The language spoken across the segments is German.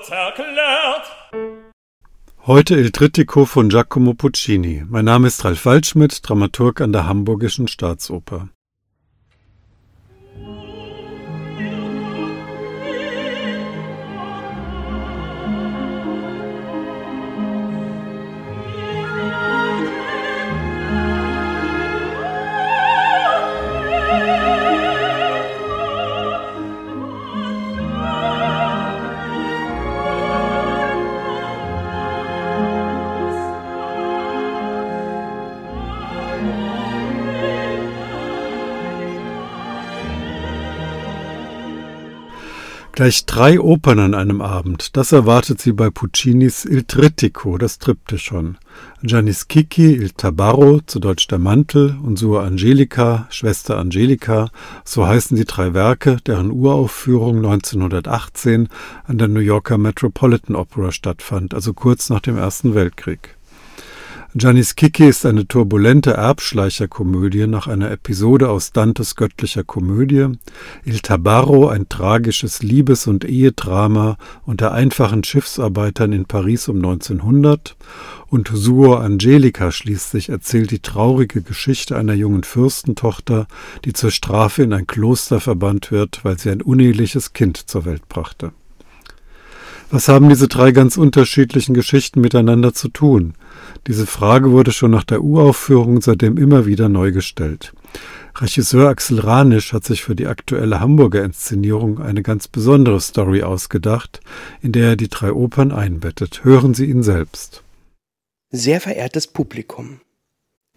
kurz erklärt. Heute Il Trittico von Giacomo Puccini. Mein Name ist Ralf Waldschmidt, Dramaturg an der Hamburgischen Staatsoper. Gleich drei Opern an einem Abend, das erwartet sie bei Puccinis Il Trittico, das Triptychon. Gianni Schicchi, Il Tabarro, zu Deutsch der Mantel, und Sua Angelica, Schwester Angelica, so heißen die drei Werke, deren Uraufführung 1918 an der New Yorker Metropolitan Opera stattfand, also kurz nach dem Ersten Weltkrieg. Giannis Kiki ist eine turbulente Erbschleicherkomödie nach einer Episode aus Dantes göttlicher Komödie, Il Tabarro ein tragisches Liebes- und Ehedrama unter einfachen Schiffsarbeitern in Paris um 1900 und Suo Angelica schließlich erzählt die traurige Geschichte einer jungen Fürstentochter, die zur Strafe in ein Kloster verbannt wird, weil sie ein uneheliches Kind zur Welt brachte. Was haben diese drei ganz unterschiedlichen Geschichten miteinander zu tun? Diese Frage wurde schon nach der Uraufführung seitdem immer wieder neu gestellt. Regisseur Axel Ranisch hat sich für die aktuelle Hamburger Inszenierung eine ganz besondere Story ausgedacht, in der er die drei Opern einbettet. Hören Sie ihn selbst. Sehr verehrtes Publikum,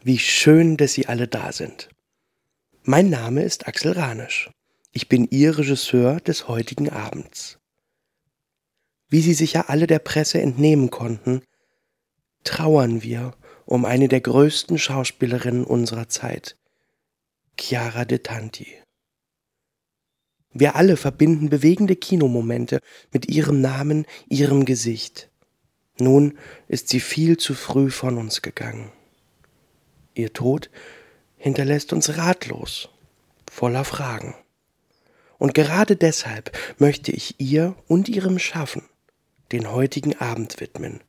wie schön, dass Sie alle da sind. Mein Name ist Axel Ranisch. Ich bin Ihr Regisseur des heutigen Abends. Wie Sie sicher alle der Presse entnehmen konnten, trauern wir um eine der größten Schauspielerinnen unserer Zeit, Chiara de Tanti. Wir alle verbinden bewegende Kinomomente mit ihrem Namen, ihrem Gesicht. Nun ist sie viel zu früh von uns gegangen. Ihr Tod hinterlässt uns ratlos, voller Fragen. Und gerade deshalb möchte ich ihr und ihrem Schaffen den heutigen Abend widmen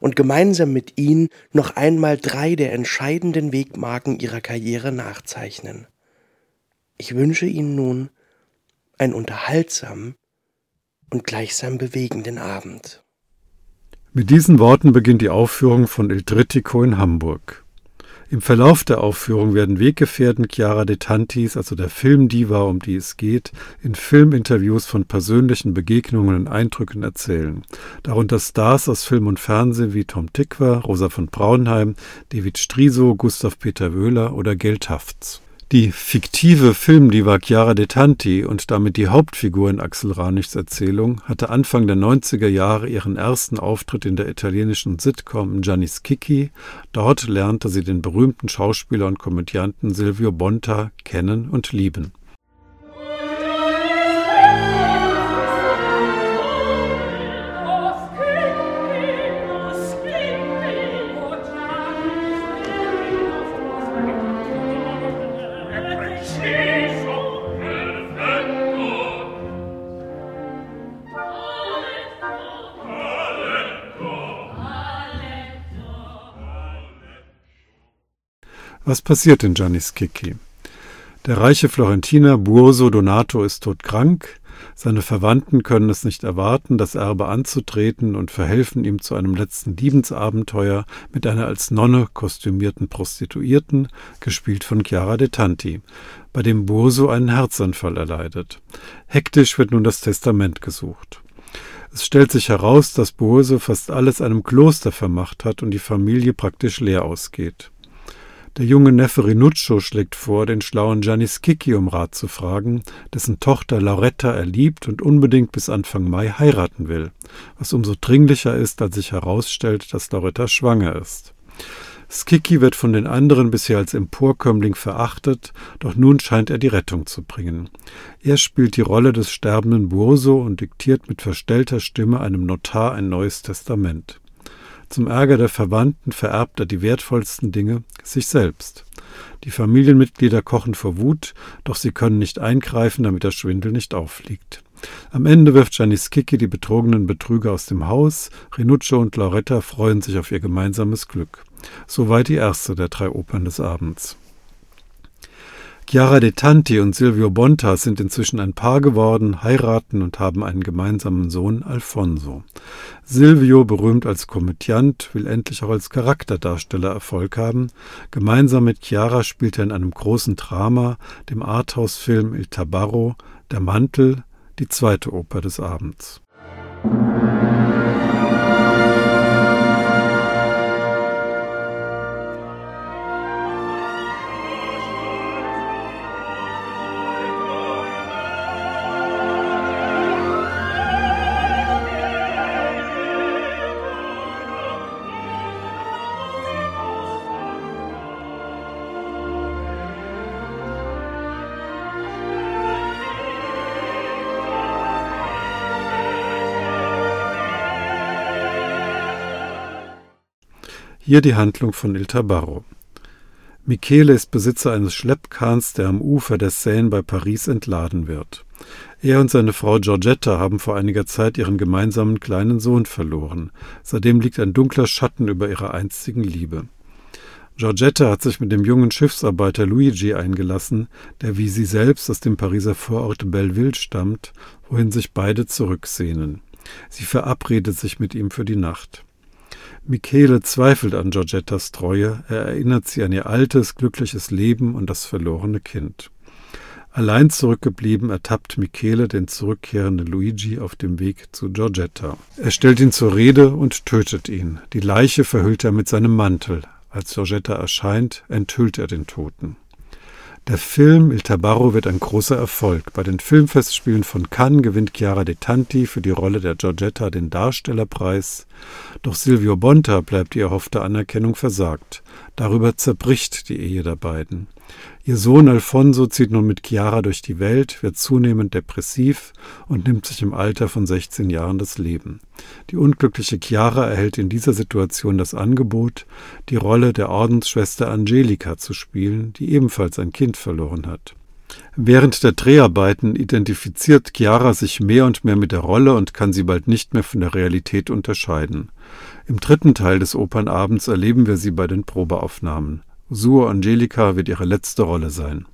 und gemeinsam mit ihnen noch einmal drei der entscheidenden Wegmarken ihrer Karriere nachzeichnen. Ich wünsche Ihnen nun einen unterhaltsamen und gleichsam bewegenden Abend. Mit diesen Worten beginnt die Aufführung von Il Trittico in Hamburg. Im Verlauf der Aufführung werden Weggefährten Chiara de Tantis, also der Filmdiva, um die es geht, in Filminterviews von persönlichen Begegnungen und Eindrücken erzählen. Darunter Stars aus Film und Fernsehen wie Tom Tickwer, Rosa von Braunheim, David Striso, Gustav Peter Wöhler oder Gelt Hafts. Die fiktive Filmdiva Chiara de Tanti und damit die Hauptfigur in Axel Ranichs Erzählung hatte Anfang der 90er Jahre ihren ersten Auftritt in der italienischen Sitcom Giannis Kiki. Dort lernte sie den berühmten Schauspieler und Komödianten Silvio Bonta kennen und lieben. Was passiert in Giannis Kiki? Der reiche Florentiner Burso Donato ist todkrank, seine Verwandten können es nicht erwarten, das Erbe anzutreten und verhelfen ihm zu einem letzten Liebensabenteuer mit einer als Nonne kostümierten Prostituierten, gespielt von Chiara de Tanti, bei dem Burso einen Herzanfall erleidet. Hektisch wird nun das Testament gesucht. Es stellt sich heraus, dass Burso fast alles einem Kloster vermacht hat und die Familie praktisch leer ausgeht. Der junge Neffe Rinuccio schlägt vor, den schlauen Gianni Schicchi um Rat zu fragen, dessen Tochter Lauretta er liebt und unbedingt bis Anfang Mai heiraten will, was umso dringlicher ist, als sich herausstellt, dass Lauretta schwanger ist. Skiki wird von den anderen bisher als Emporkömmling verachtet, doch nun scheint er die Rettung zu bringen. Er spielt die Rolle des sterbenden Burso und diktiert mit verstellter Stimme einem Notar ein neues Testament. Zum Ärger der Verwandten vererbt er die wertvollsten Dinge, sich selbst. Die Familienmitglieder kochen vor Wut, doch sie können nicht eingreifen, damit der Schwindel nicht auffliegt. Am Ende wirft Gianni Schicchi die betrogenen Betrüger aus dem Haus. Rinuccio und Lauretta freuen sich auf ihr gemeinsames Glück. Soweit die erste der drei Opern des Abends. Chiara De Tanti und Silvio Bonta sind inzwischen ein Paar geworden, heiraten und haben einen gemeinsamen Sohn, Alfonso. Silvio, berühmt als Komödiant, will endlich auch als Charakterdarsteller Erfolg haben. Gemeinsam mit Chiara spielt er in einem großen Drama, dem Arthouse-Film Il Tabarro, Der Mantel, die zweite Oper des Abends. Hier die Handlung von Il Tabarro. Michele ist Besitzer eines Schleppkahns, der am Ufer der Seine bei Paris entladen wird. Er und seine Frau Giorgetta haben vor einiger Zeit ihren gemeinsamen kleinen Sohn verloren. Seitdem liegt ein dunkler Schatten über ihrer einstigen Liebe. Giorgetta hat sich mit dem jungen Schiffsarbeiter Luigi eingelassen, der wie sie selbst aus dem Pariser Vorort Belleville stammt, wohin sich beide zurücksehnen. Sie verabredet sich mit ihm für die Nacht. Michele zweifelt an Giorgettas Treue, er erinnert sie an ihr altes, glückliches Leben und das verlorene Kind. Allein zurückgeblieben ertappt Michele den zurückkehrenden Luigi auf dem Weg zu Giorgetta. Er stellt ihn zur Rede und tötet ihn. Die Leiche verhüllt er mit seinem Mantel. Als Giorgetta erscheint, enthüllt er den Toten. Der Film Il Tabarro wird ein großer Erfolg. Bei den Filmfestspielen von Cannes gewinnt Chiara De Tanti für die Rolle der Giorgetta den Darstellerpreis. Doch Silvio Bonta bleibt die erhoffte Anerkennung versagt. Darüber zerbricht die Ehe der beiden. Ihr Sohn Alfonso zieht nun mit Chiara durch die Welt, wird zunehmend depressiv und nimmt sich im Alter von 16 Jahren das Leben. Die unglückliche Chiara erhält in dieser Situation das Angebot, die Rolle der Ordensschwester Angelika zu spielen, die ebenfalls ein Kind verloren hat. Während der Dreharbeiten identifiziert Chiara sich mehr und mehr mit der Rolle und kann sie bald nicht mehr von der Realität unterscheiden. Im dritten Teil des Opernabends erleben wir sie bei den Probeaufnahmen. Suor Angelica wird ihre letzte Rolle sein.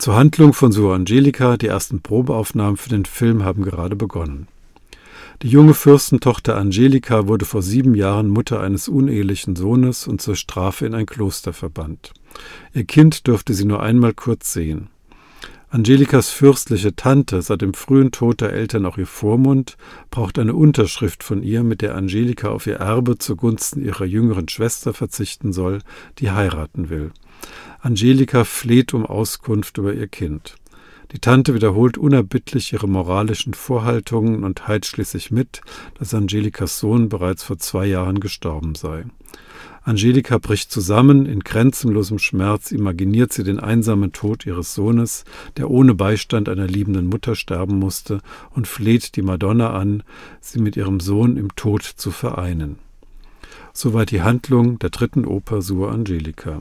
Zur Handlung von Suor Angelica, die ersten Probeaufnahmen für den Film haben gerade begonnen. Die junge Fürstentochter Angelika wurde vor sieben Jahren Mutter eines unehelichen Sohnes und zur Strafe in ein Kloster verbannt. Ihr Kind durfte sie nur einmal kurz sehen. Angelikas fürstliche Tante, seit dem frühen Tod der Eltern auch ihr Vormund, braucht eine Unterschrift von ihr, mit der Angelika auf ihr Erbe zugunsten ihrer jüngeren Schwester verzichten soll, die heiraten will. Angelika fleht um Auskunft über ihr Kind. Die Tante wiederholt unerbittlich ihre moralischen Vorhaltungen und heilt schließlich mit, dass Angelikas Sohn bereits vor zwei Jahren gestorben sei. Angelika bricht zusammen, in grenzenlosem Schmerz imaginiert sie den einsamen Tod ihres Sohnes, der ohne Beistand einer liebenden Mutter sterben musste, und fleht die Madonna an, sie mit ihrem Sohn im Tod zu vereinen. Soweit die Handlung der dritten Oper Sur Angelica.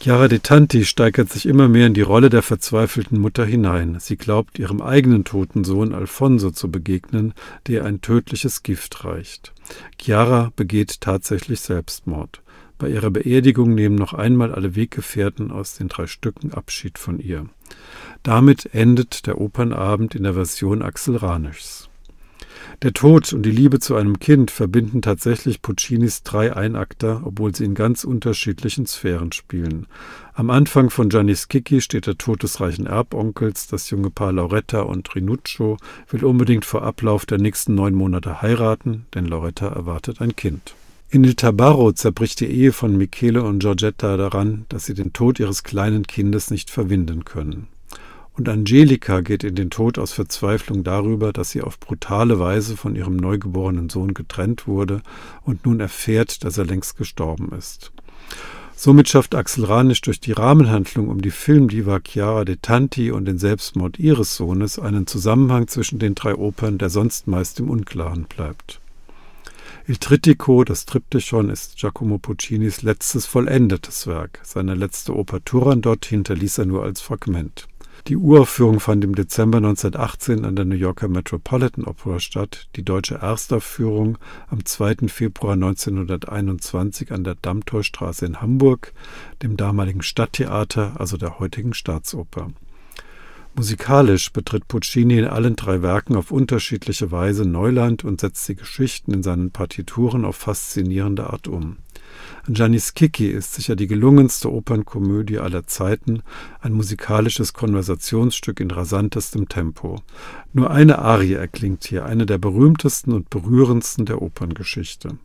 Chiara De Tanti steigert sich immer mehr in die Rolle der verzweifelten Mutter hinein. Sie glaubt, ihrem eigenen toten Sohn Alfonso zu begegnen, der ein tödliches Gift reicht. Chiara begeht tatsächlich Selbstmord. Bei ihrer Beerdigung nehmen noch einmal alle Weggefährten aus den drei Stücken Abschied von ihr. Damit endet der Opernabend in der Version Axel Ranischs. Der Tod und die Liebe zu einem Kind verbinden tatsächlich Puccinis drei Einakter, obwohl sie in ganz unterschiedlichen Sphären spielen. Am Anfang von Gianni Schicchi steht der Tod des reichen Erbonkels, das junge Paar Lauretta und Rinuccio will unbedingt vor Ablauf der nächsten neun Monate heiraten, denn Lauretta erwartet ein Kind. In Il Tabarro zerbricht die Ehe von Michele und Giorgetta daran, dass sie den Tod ihres kleinen Kindes nicht verwinden können. Und Angelika geht in den Tod aus Verzweiflung darüber, dass sie auf brutale Weise von ihrem neugeborenen Sohn getrennt wurde und nun erfährt, dass er längst gestorben ist. Somit schafft Axel Ranisch durch die Rahmenhandlung um die Filmdiva Chiara de Tanti und den Selbstmord ihres Sohnes einen Zusammenhang zwischen den drei Opern, der sonst meist im Unklaren bleibt. Il Trittico, das Triptychon, ist Giacomo Puccinis letztes vollendetes Werk. Seine letzte Oper Turandot hinterließ er nur als Fragment. Die Uraufführung fand im Dezember 1918 an der New Yorker Metropolitan Opera statt, die deutsche Erstaufführung am 2. Februar 1921 an der Dammtorstraße in Hamburg, dem damaligen Stadttheater, also der heutigen Staatsoper. Musikalisch betritt Puccini in allen drei Werken auf unterschiedliche Weise Neuland und setzt die Geschichten in seinen Partituren auf faszinierende Art um. Giannis Kiki ist sicher die gelungenste Opernkomödie aller Zeiten, ein musikalisches Konversationsstück in rasantestem Tempo. Nur eine Arie erklingt hier, eine der berühmtesten und berührendsten der Operngeschichte.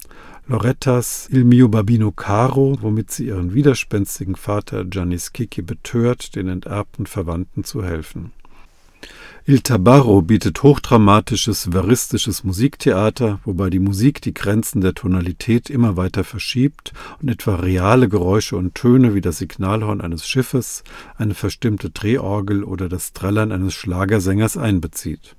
Lorettas Il mio babino caro, womit sie ihren widerspenstigen Vater Giannis Kiki betört, den enterbten Verwandten zu helfen. Il Tabarro bietet hochdramatisches, veristisches Musiktheater, wobei die Musik die Grenzen der Tonalität immer weiter verschiebt und etwa reale Geräusche und Töne wie das Signalhorn eines Schiffes, eine verstimmte Drehorgel oder das Trällern eines Schlagersängers einbezieht.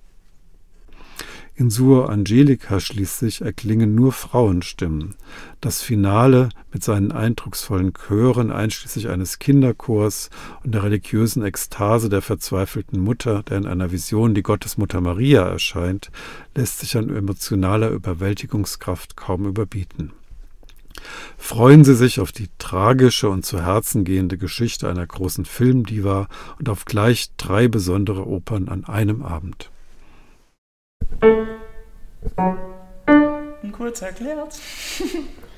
In Suor Angelica schließlich erklingen nur Frauenstimmen. Das Finale mit seinen eindrucksvollen Chören einschließlich eines Kinderchors und der religiösen Ekstase der verzweifelten Mutter, der in einer Vision die Gottesmutter Maria erscheint, lässt sich an emotionaler Überwältigungskraft kaum überbieten. Freuen Sie sich auf die tragische und zu Herzen gehende Geschichte einer großen Filmdiva und auf gleich drei besondere Opern an einem Abend. Kurz erklärt.